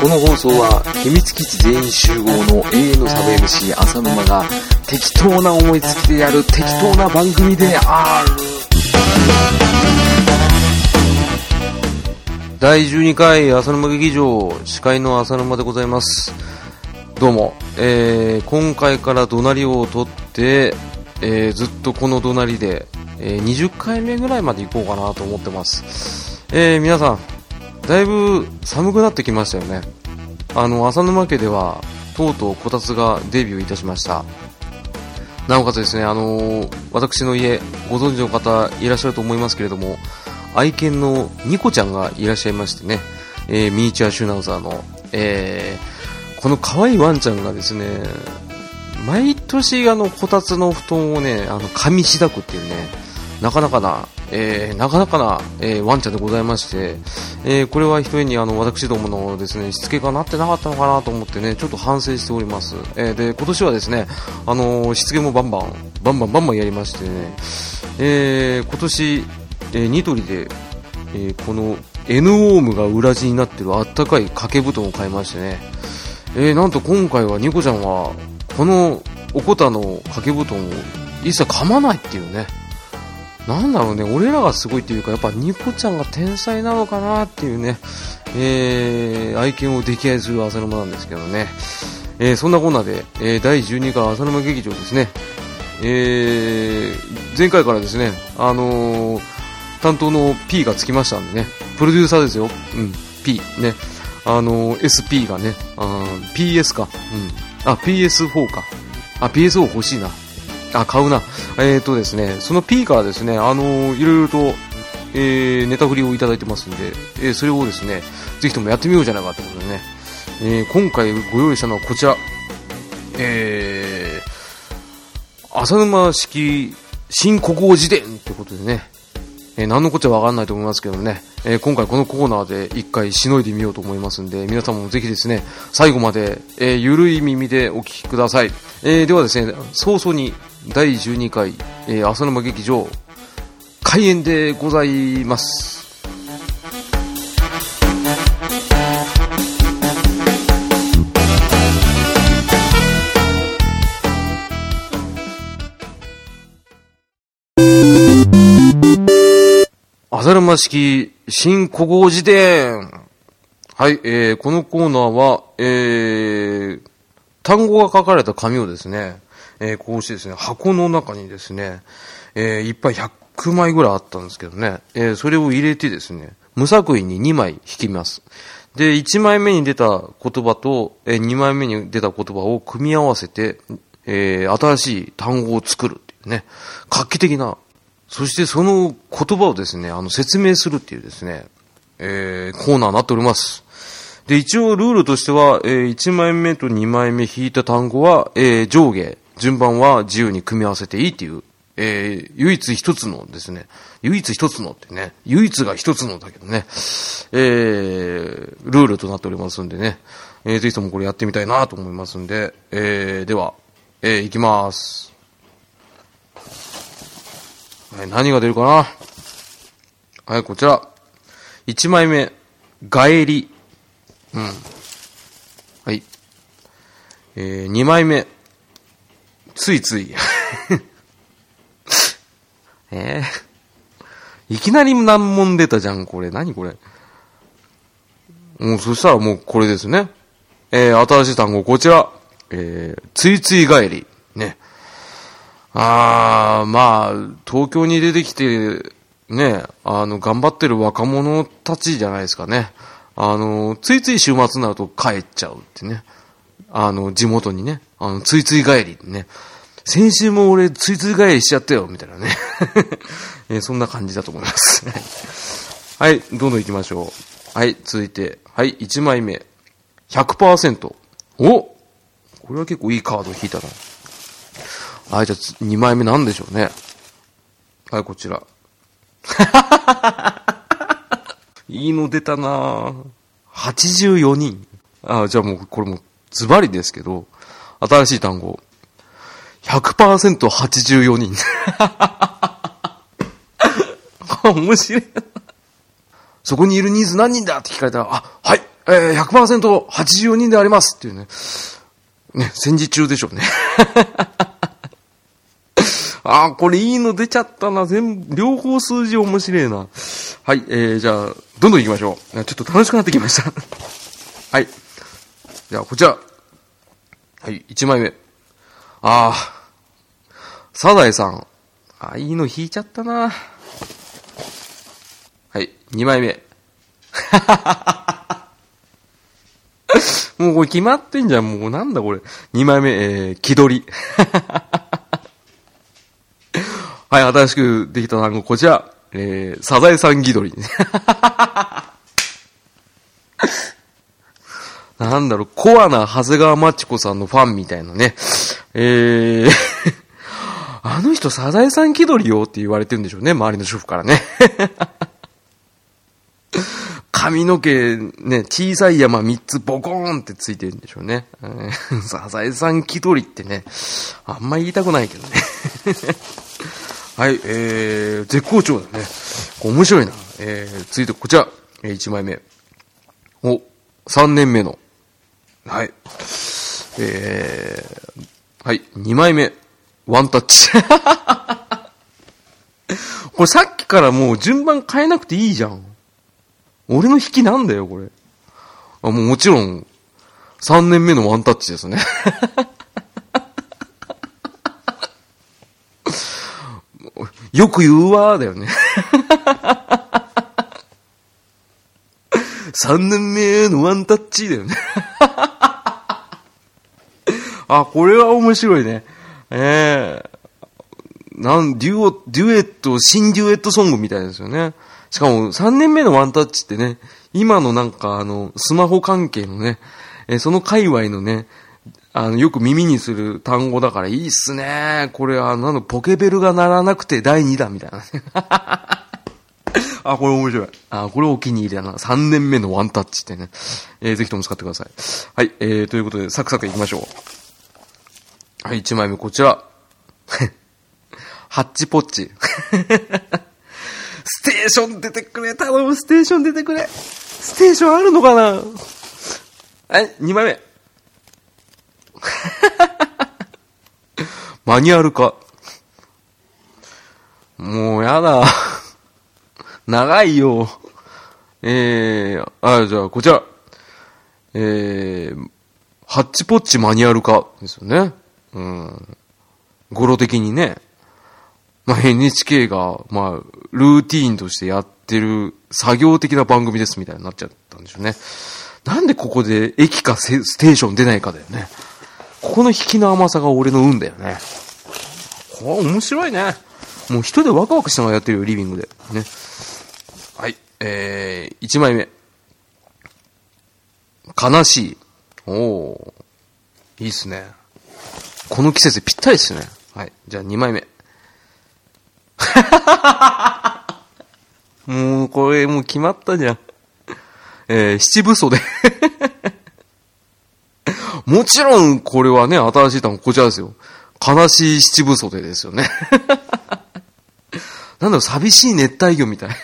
この放送は秘密基地全員集合の永遠のサブ MC 浅沼が適当な思いつきでやる適当な番組である。第12回浅沼劇場司会の浅沼でございます。どうも、えー、今回から怒鳴りを取って、えー、ずっとこの怒鳴りで、えー、20回目ぐらいまで行こうかなと思ってます、えー、皆さんだいぶ寒くなってきましたよね。あの浅沼家ではとうとうこたつがデビューいたしました。なおかつですねあの私の家ご存知の方いらっしゃると思いますけれども愛犬のニコちゃんがいらっしゃいましてね、えー、ミニチュアシュナウザーの、えー、この可愛いワンちゃんがですね、毎年あの、こたつの布団をね、あの、噛みしだくっていうね、なかなかな、えー、なかなかな、えー、ワンちゃんでございまして、えー、これは一重にあの私どものですねしつけがなってなかったのかなと思ってねちょっと反省しております、えで今年はですねあのしつけもバンバンバンバンバンバンやりましてね、え今年えー、ニトリで、えー、この N オームが裏地になってるあったかい掛け布団を買いましてね、えー、なんと今回はニコちゃんはこのおこたの掛け布団を一切噛まないっていうねなんだろうね俺らがすごいっていうかやっぱニコちゃんが天才なのかなっていうね、えー、愛犬を溺愛する浅沼なんですけどね、えー、そんなこんなで、えー、第12回浅沼劇場ですね、えー、前回からですね、あのー担当の P がつきましたんでね、プロデューサーですよ、うん、P、ね、あの SP がね、あ PS か、うん、あ、PS4 か、あ、PSO 欲しいな、あ、買うな、えーとですね、その P からですね、あのいろいろと、えー、ネタ振りをいただいてますんで、えー、それをですね、ぜひともやってみようじゃないかということでね、えー、今回ご用意したのはこちら、えー、浅沼式新国王辞典ってことでね、えー、何のこっちゃわかんないと思いますけどもね、えー、今回このコーナーで一回しのいでみようと思いますんで、皆さんもぜひですね、最後まで、えー、ゆるい耳でお聞きください。えー、ではですね、早々に第12回、えー、浅沼劇場、開演でございます。アザルマ式新古語辞典。はい、えー、このコーナーは、えー、単語が書かれた紙をですね、えー、こうしてですね、箱の中にですね、えー、いっぱい100枚ぐらいあったんですけどね、えー、それを入れてですね、無作為に2枚引きます。で、1枚目に出た言葉と、えー、2枚目に出た言葉を組み合わせて、えー、新しい単語を作るっていうね、画期的なそしてその言葉をですね、あの説明するっていうですね、えー、コーナーになっております。で、一応ルールとしては、えー、1枚目と2枚目引いた単語は、えー、上下、順番は自由に組み合わせていいっていう、えー、唯一一つのですね、唯一一つのってね、唯一が一つのだけどね、えー、ルールとなっておりますんでね、えー、ぜひともこれやってみたいなと思いますんで、えー、では、えー、いきます。はい、何が出るかな？はい、こちら。1枚目、ガエリ。うん。はい。えー、2枚目、ついつい。えー、いきなり難問出たじゃん、これ。何これ？もう、そしたらもうこれですね。えー、新しい単語、こちら。えー、ついつい帰り。ね。ああ、まあ、東京に出てきて、ね、あの、頑張ってる若者たちじゃないですかね。あの、ついつい週末になると帰っちゃうってね。あの、地元にね。あの、ついつい帰りね。先週も俺、ついつい帰りしちゃったよ、みたいなね。えそんな感じだと思います。はい、どんどん行きましょう。はい、続いて。はい、1枚目。100%。おこれは結構いいカード引いたな。はい、じゃあ2枚目なんでしょうね。はい、こちら。いいの出たな84人。あ、じゃあもう、これもズバリですけど、新しい単語。100%84 人。面白い。そこにいるニーズ何人だって聞かれたら、あ、はい、えー、100%84 人でありますっていうね。ね、戦時中でしょうね。あー、これいいの出ちゃったな。全部、両方数字面白いな。はい、えー、じゃあ、どんどん行きましょう。ちょっと楽しくなってきました。はい。じゃあ、こちら。はい、1枚目。あー、サザエさん。あ、いいの引いちゃったな。はい、2枚目。もうこれ決まってんじゃん。もうなんだこれ。2枚目、えー、気取り。はい、新しくできた単語、こちら。えー、サザエさん気取り。なんだろう、コアな長谷川町子さんのファンみたいなね。えー あの人サザエさん気取りよって言われてるんでしょうね、周りの主婦からね。髪の毛ね、小さい山3つボコーンってついてるんでしょうね。サザエさん気取りってね、あんま言いたくないけどね。はい、えー、絶好調だね。面白いな。えー、続いてこちら、えー、1枚目。お、3年目の。はい。えー、はい、2枚目。ワンタッチ。これさっきからもう順番変えなくていいじゃん。俺の引きなんだよ、これ。あ、もうもちろん、3年目のワンタッチですね。よく言うわー、だよね。3年目のワンタッチだよね。あ、これは面白いね。ええー、なん、デュオ、デュエット、新デュエットソングみたいですよね。しかも3年目のワンタッチってね、今のなんかあの、スマホ関係のね、えー、その界隈のね、あの、よく耳にする単語だからいいっすね。これは、なんの、ポケベルが鳴らなくて第2弾みたいな。あ、これ面白い。あ、これお気に入りだな。3年目のワンタッチってね。えー、ぜひとも使ってください。はい、えー、ということで、サクサクいきましょう。はい、1枚目こちら。ハッチポッチ。ステーション出てくれ頼む、ステーション出てくれステーションあるのかなはい、2枚目。マニュアル化。もうやだ。長いよ。えー、あ、じゃあ、こちら。えー、ハッチポッチマニュアル化ですよね。うん。語呂的にね。まあ、NHK が、まあ、ルーティーンとしてやってる作業的な番組ですみたいになっちゃったんでしょうね。なんでここで駅かステーション出ないかだよね。ここの引きの甘さが俺の運だよね。これ面白いね。もう人でワクワクしながらやってるよ、リビングで。ね。はい。えー、1枚目。悲しい。おー。いいっすね。この季節ぴったりですね。はい。じゃあ2枚目。もう、これもう決まったじゃん。えー、七分袖。もちろん、これはね、新しい単語こちらですよ。悲しい七分袖ですよね。なんだろ、寂しい熱帯魚みたい。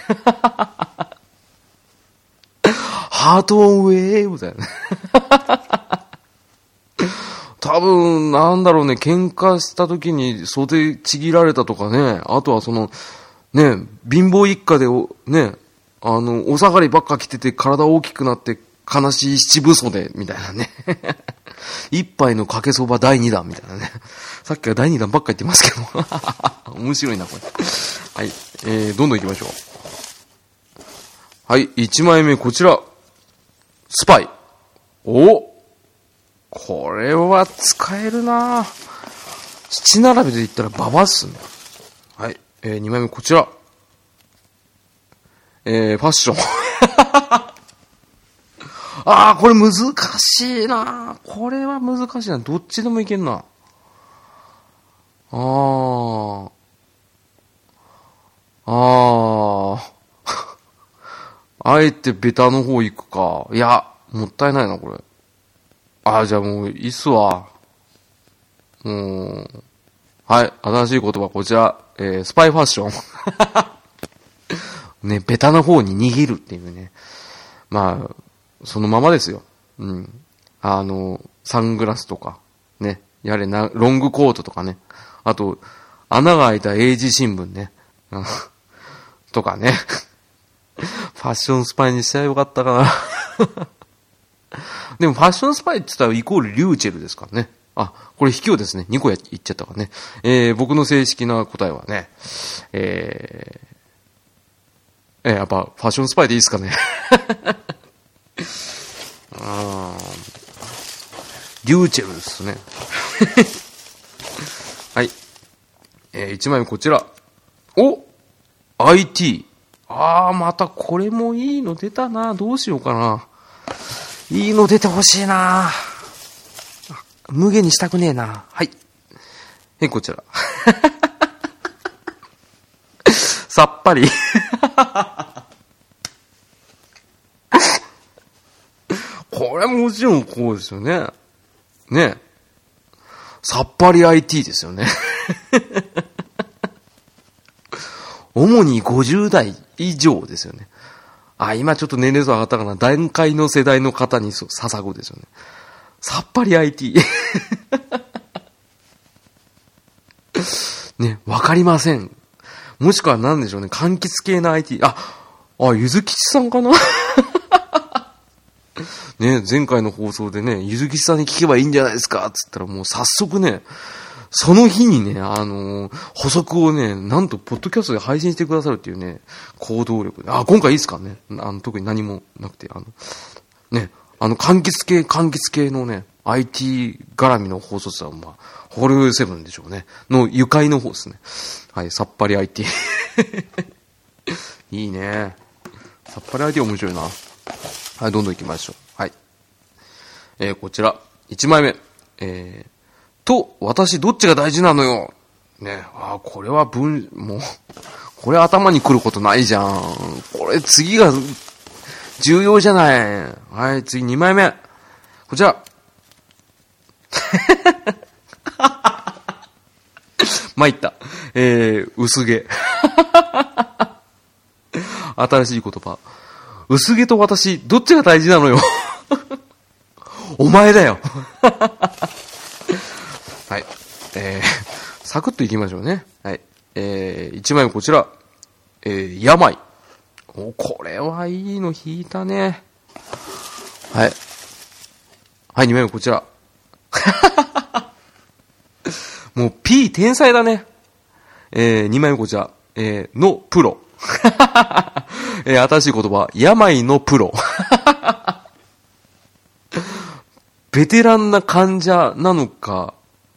ハートウェーブだよね。多分、なんだろうね、喧嘩した時に袖ちぎられたとかね、あとはその、ね、貧乏一家でね、あの、お下がりばっか着てて体大きくなって悲しい七分袖みたいなね。一杯のかけそば第二弾みたいなね。さっきは第二弾ばっか言ってますけど。面白いな、これ。はい。えー、どんどん行きましょう。はい、一枚目こちら。スパイ。おこれは使えるな七並べで言ったらババっすね。はい。えー、二枚目こちら。えー、ファッション。ああ、これ難しいなこれは難しいな。どっちでもいけんな。ああ。ああ。あえてベタの方行くか。いや、もったいないな、これ。ああ、じゃあもういいっすわ。うん。はい、新しい言葉こちら、えー、スパイファッション。ね、ベタな方に逃げるっていうね。まあ、そのままですよ。うん。あの、サングラスとか、ね。やれな、ロングコートとかね。あと、穴が開いた英字新聞ね。う んとかね。ファッションスパイにしちゃよかったかな。でもファッションスパイって言ったらイコールリューチェルですからね。あ、これ卑怯ですね。2個や言っちゃったからね。えー、僕の正式な答えはね、えー、えー、やっぱファッションスパイでいいですかね。あリューチェルですね。はい。えー、1枚目こちら。お !IT。あー、またこれもいいの出たな。どうしようかな。いいの出てほしいな。無限にしたくねえな。はい。え、こちら。さっぱり これもちろんこうですよね。ね。さっぱり IT ですよね。主に50代以上ですよね。あ、今ちょっと年齢層上がったかな。段階の世代の方に捧ぐですよね。さっぱり IT。ね、わかりません。もしくは何でしょうね。柑橘系の IT。あ、あ、ゆずきちさんかな ね、前回の放送でね、ゆずきさんに聞けばいいんじゃないですかつったらもう早速ね、その日にね、あのー、補足をね、なんと、ポッドキャストで配信してくださるっていうね、行動力で。あ、今回いいっすかねあの、特に何もなくて、あの、ね、あの、柑橘系、柑橘系のね、IT 絡みの放送は、まあ、ホールセブンでしょうね。の愉快の方ですね。はい、さっぱり IT。いいね。さっぱり IT 面白いな。はい、どんどん行きましょう。えー、こちら、1枚目。えー、と、私どっちが大事なのよ。ね、あ、これは文、もう、これ頭に来ることないじゃん。これ次が重要じゃない。はい、次2枚目。こちら。参った。えー、薄毛。新しい言葉。薄毛と私、どっちが大事なのよ。お前だよ。はい。えー、サクッといきましょうね。はい。えー、1枚目こちら。えー、病。お、これはいいの引いたね。はい。はい、2枚目こちら。もう P 天才だね。えー、2枚目こちら。えー、のプロ。えー、新しい言葉。病のプロ。ベテランな患者なのか、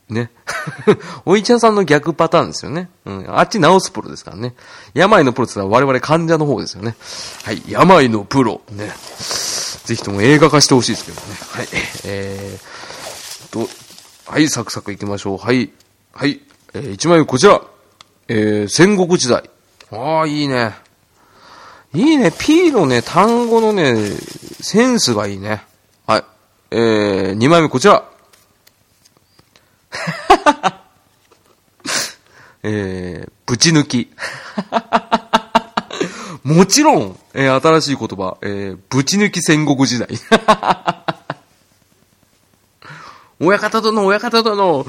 ね。おいちゃんさんの逆パターンですよね。うん。あっち治すプロですからね。病のプロって言ったら我々患者の方ですよね。はい。病のプロ。ね。ぜひとも映画化してほしいですけどね。はい。えー、と、はい、サクサク行きましょう。はい。はい。えー、一枚目こちら。えー、戦国時代。ああ、いいね。いいね。P のね、単語のね、センスがいいね。えー、二枚目こちら。えー、ぶち抜き。もちろん、えー、新しい言葉、えー、ぶち抜き戦国時代。親方殿、親方殿、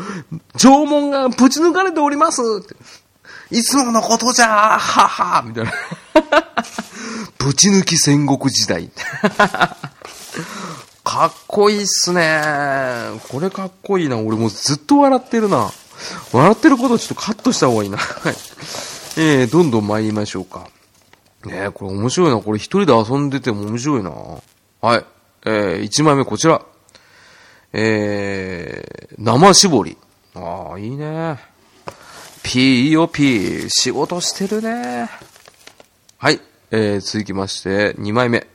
縄文がぶち抜かれておりますいつものことじゃははみたいな。ぶち抜き戦国時代。かっこいいっすね。これかっこいいな。俺もうずっと笑ってるな。笑ってることちょっとカットした方がいいな。はい。えー、どんどん参りましょうか。ねえ、これ面白いな。これ一人で遊んでても面白いな。はい。えー、1枚目こちら。えー、生絞り。ああ、いいね。ピーいいよ、ピー。仕事してるね。はい。えー、続きまして、2枚目。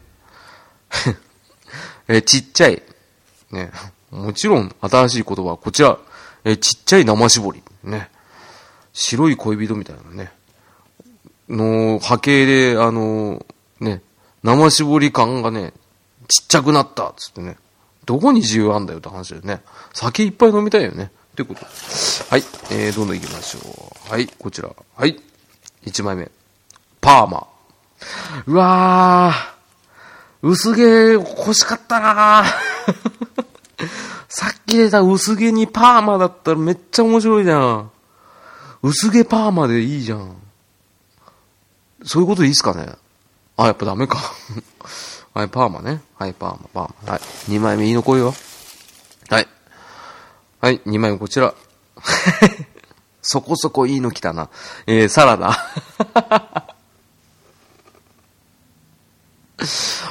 えー、ちっちゃい。ね。もちろん、新しい言葉はこちら。えー、ちっちゃい生絞り。ね。白い恋人みたいなね。の波形で、あのね、生絞り感がね、ちっちゃくなった、つってね。どこに自由あんだよって話だよね。酒いっぱい飲みたいよね。ってこと。はい。えー、どんどん行きましょう。はい、こちら。はい。1枚目。パーマ。うわー薄毛欲しかったな さっき出た薄毛にパーマだったらめっちゃ面白いじゃん。薄毛パーマでいいじゃん。そういうことでいいっすかねあ、やっぱダメか。はい、パーマね。はい、パーマ、パーマ。はい。2枚目いいの来いよ。はい。はい、2枚目こちら。そこそこいいの来たな。えー、サラダ。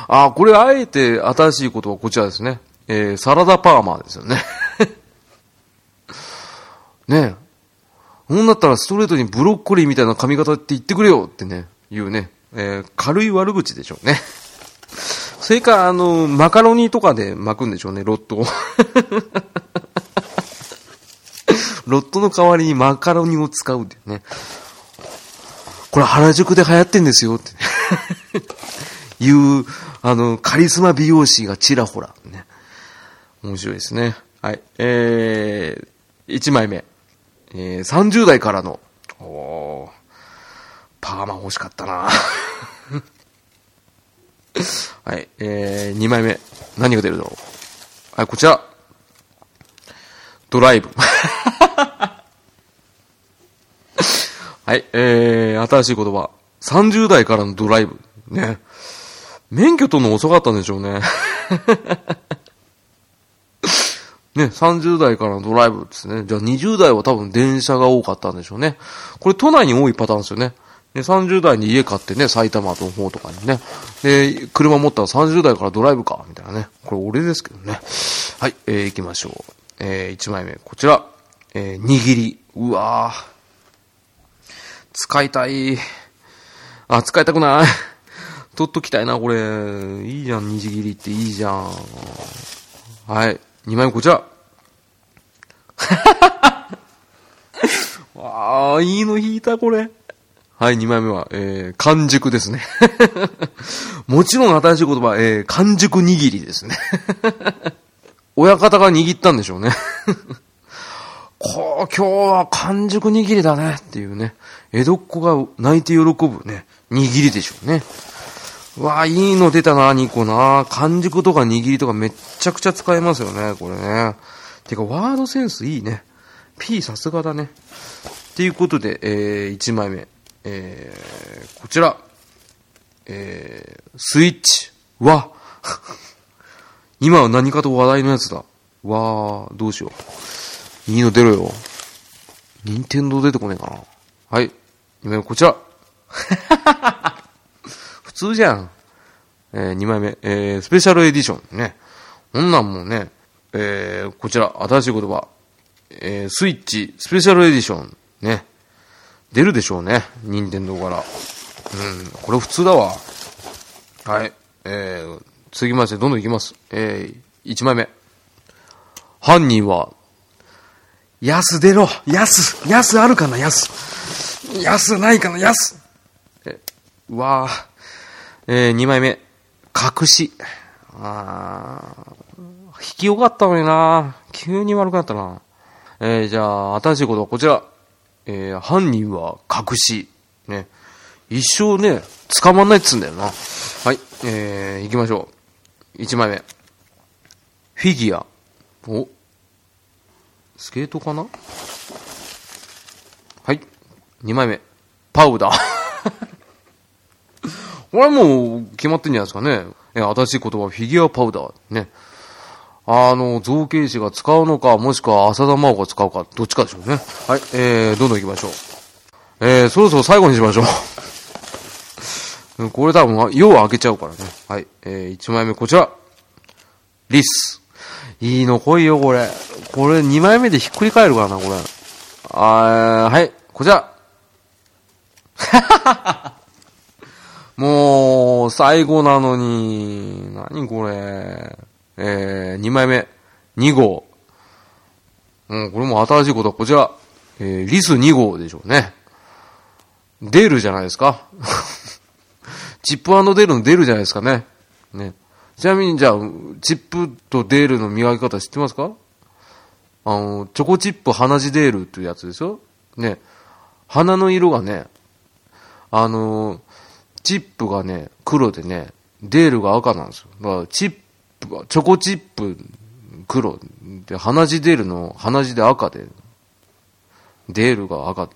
あ、これあえて新しいことはこちらですね。えー、サラダパーマですよね。ねえ。ほんだったらストレートにブロッコリーみたいな髪型って言ってくれよってね、言うね。えー、軽い悪口でしょうね。それか、あの、マカロニとかで巻くんでしょうね、ロットを。ロットの代わりにマカロニを使うってね。これ原宿で流行ってんですよって、いう、あの、カリスマ美容師がちらほら、ね。面白いですね。はい。えー、1枚目。えー、30代からの、おパーマ欲しかったな はい。えー、2枚目。何が出るの？はい、こちら。ドライブ。はい、えー、新しい言葉。30代からのドライブ。ね。免許取るの遅かったんでしょうね。ね、30代からのドライブですね。じゃあ20代は多分電車が多かったんでしょうね。これ都内に多いパターンですよね。で、30代に家買ってね、埼玉の方とかにね。で、車持ったら30代からドライブか、みたいなね。これ俺ですけどね。はい、えー、行きましょう。えー、1枚目、こちら。えー、握り。うわー。使いたい。あ、使いたくない。取っときたいな、これ。いいじゃん、握りっていいじゃん。はい。2枚目こちら。わあ、いいの引いた、これ。はい、2枚目は、えー、完熟ですね。もちろん新しい言葉、えー、完熟握りですね。親方が握ったんでしょうね。こう、今日は完熟握りだねっていうね。江戸っ子が泣いて喜ぶね、握りでしょうね。わあ、いいの出たな、2個な。完熟とか握りとかめっちゃくちゃ使えますよね、これね。てか、ワードセンスいいね。P さすがだね。っていうことで、えー、1枚目。えー、こちら。えー、スイッチ。わ。今は何かと話題のやつだ。わー、どうしよう。いいの出ろよ。任天堂出てこねえかな。はい。今こちら。通じゃん。えー、2枚目。えー、スペシャルエディション。ね。こんなんもね、えー、こちら、新しい言葉。えー、スイッチ、スペシャルエディション。ね。出るでしょうね。任天堂から。うん、これ普通だわ。はい。えー、次ましてどんどんいきます。えー、1枚目。犯人は、安出ろ安安あるかな？安安ないかな？安え、うわぁ。えー、2枚目。隠し。あ引きよかったのにな急に悪くなったな。えー、じゃあ、新しいことはこちら。えー、犯人は隠し。ね。一生ね、捕まんないっつうんだよな。はい。えー、行きましょう。1枚目。フィギュア。おスケートかな？はい。2枚目。パウダー。これはもう決まってんじゃないですかね。え、新しい言葉、フィギュアパウダー。ね。あの、造形師が使うのか、もしくは浅田真央が使うか、どっちかでしょうね。はい。えー、どんどん行きましょう。えー、そろそろ最後にしましょう。これ多分、用開けちゃうからね。はい。えー、1枚目こちら。リス。いいの来いよ、これ。これ2枚目でひっくり返るからな、これ。あー、はい。こちら。はははもう、最後なのに、何これ。えー、2枚目。2号。うん、これも新しいことはこちら。えー、リス2号でしょうね。出るじゃないですか。チップデールの出るじゃないですかね。ね。ちなみにじゃあ、チップとデールの磨き方知ってますか？あの、チョコチップ鼻血デールっていうやつですよ。ね。鼻の色がね、あの、チップがね、黒でね、デールが赤なんですよ。だから、チップは、チョコチップ黒。で、鼻血デールの鼻血で赤で、デールが赤。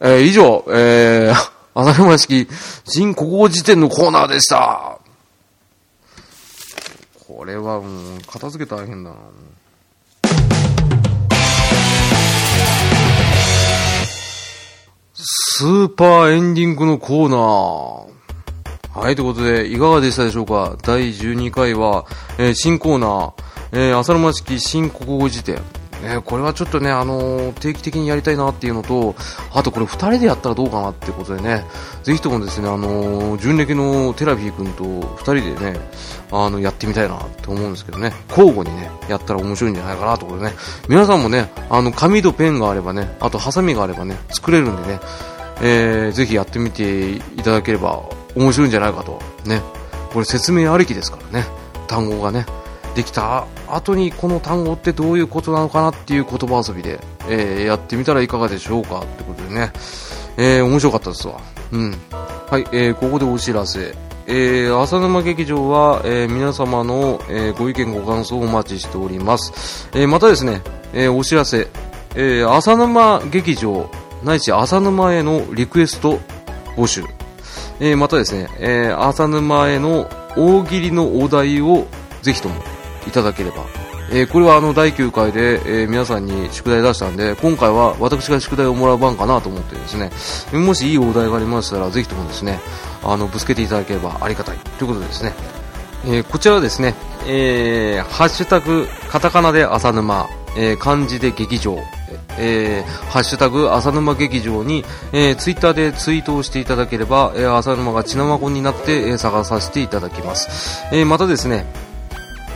えー、以上、えー、浅沼式新国語辞典のコーナーでした。これはもう、片付け大変だな。スーパーエンディングのコーナー。はい、ということで、いかがでしたでしょうか？第12回は、えー、新コーナー、えー、浅沼式新国語辞典。ね、これはちょっとね、あのー、定期的にやりたいなっていうのと、あとこれ2人でやったらどうかなってことでね、ぜひともですね、あのー、純歴のテラビー君と2人でね、あの、やってみたいなって思うんですけどね、交互にね、やったら面白いんじゃないかなということでね、皆さんもね、あの、紙とペンがあればね、あとハサミがあればね、作れるんでね、えー、ぜひやってみていただければ面白いんじゃないかと、ね、これ説明ありきですからね、単語がね、できた後にこの単語ってどういうことなのかなっていう言葉遊びで、えー、やってみたらいかがでしょうかってことでね、えー、面白かったですわ。うん。はい、えー、ここでお知らせ。えー、浅沼劇場は、えー、皆様の、えー、ご意見ご感想をお待ちしております。えー、またですね、えー、お知らせ、えー、浅沼劇場、ないし浅沼へのリクエスト募集。えー、またですね、えー、浅沼への大喜利のお題をぜひともいただければ。えー、これはあの第9回で、えー、皆さんに宿題出したんで、今回は私が宿題をもらう番かなと思ってですね、もしいいお題がありましたら、ぜひともですね、あの、ぶつけていただければありがたい。ということですね、えー、こちらはですね、えー、ハッシュタグ、カタカナで浅沼、えー、漢字で劇場、えー、ハッシュタグ浅沼劇場に、えー、ツイッターでツイートをしていただければ、えー、浅沼が血生子になって、えー、探させていただきます。え、またですね、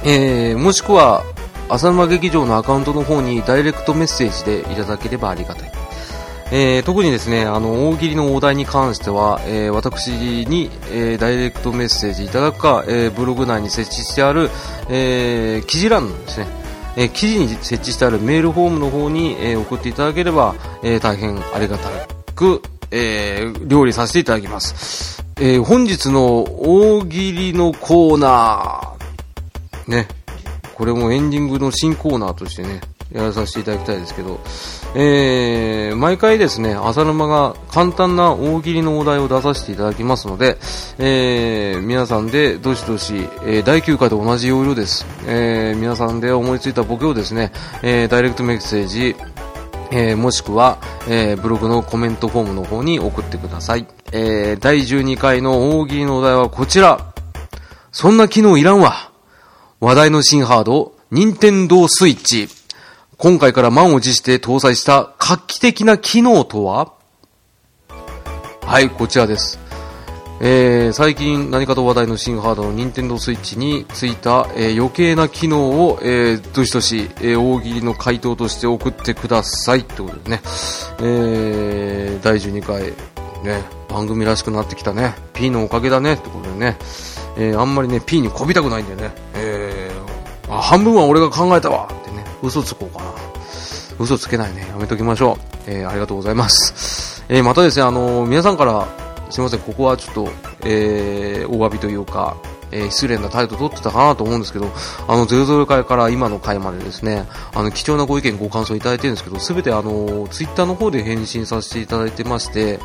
えー、もしくは、浅沼劇場のアカウントの方にダイレクトメッセージでいただければありがたい。えー、特にですね、あの、大喜利のお題に関しては、えー、私に、えー、ダイレクトメッセージいただくか、えブログ内に設置してある、え記事欄のですね、え記事に設置してあるメールフォームの方に、え送っていただければ、え大変ありがたく、え料理させていただきます。え本日の大喜利のコーナー、ね、これもエンディングの新コーナーとしてね、やらさせていただきたいですけど、えー、毎回ですね、浅沼が簡単な大喜利のお題を出させていただきますので、えー、皆さんでどしどし、えー、第9回と同じ要領です。えー、皆さんで思いついたボケをですね、えー、ダイレクトメッセージ、えー、もしくは、えー、ブログのコメントフォームの方に送ってください。えー、第12回の大喜利のお題はこちら。そんな機能いらんわ。話題の新ハード、任天堂スイッチ。今回から満を持して搭載した画期的な機能とは？はい、こちらです。えー、最近何かと話題の新ハードの任天堂スイッチについた、えー、余計な機能を、えー、どしどし、え、大喜利の回答として送ってください。ってことですね、えー、第12回、ね、番組らしくなってきたね、P のおかげだね。ってことでね、えー、あんまりね、P にこびたくないんだよね、えー、あ、半分は俺が考えたわってね、嘘つこうかな。嘘つけないね。やめときましょう。えー、ありがとうございます。えー、またですね、あのー、皆さんから、すいません、ここはちょっと、えー、お詫びというか、えー、失礼な態度取ってたかなと思うんですけど、あの、00回から今の回までですね、あの、貴重なご意見、ご感想いただいてるんですけど、すべてあの、ツイッターの方で返信させていただいてまして、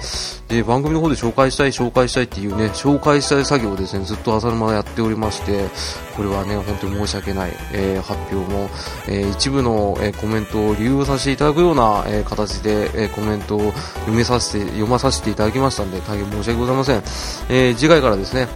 で、番組の方で紹介したい、紹介したいっていうね、紹介したい作業をですね、ずっと浅沼やっておりまして、これはね、本当に申し訳ない、えー、発表も、えー、一部の、えー、コメントを理由させていただくような、えー、形で、えー、コメントを読めさせて、読まさせていただきましたんで、大変申し訳ございません。えー、次回からですね、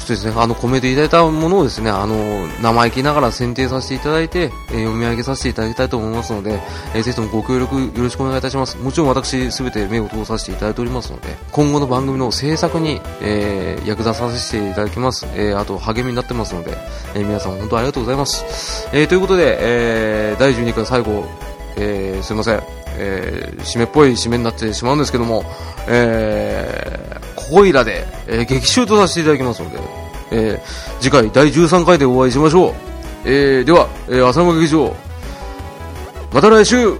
ちょっとですね、あの、コメントいただいたものをですね、あの、生意気ながら選定させていただいて、えー、読み上げさせていただきたいと思いますので、えー、ぜひともご協力よろしくお願いいたします。もちろん私、すべて目を通させていただいておりますので、今後の番組の制作に、えー、役立たせていただきます。えー、あと、励みになってますので、え、皆さん本当ありがとうございます。えー、ということで、えー、第12回最後、えー、すいません。えー、締めっぽい締めになってしまうんですけども、えー、ここいらで、えー、劇集とさせていただきますので、えー、次回第13回でお会いしましょう。えー、では、えー、浅間劇場、また来週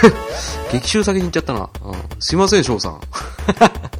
劇集先に行っちゃったな。うん、すいません、翔さん。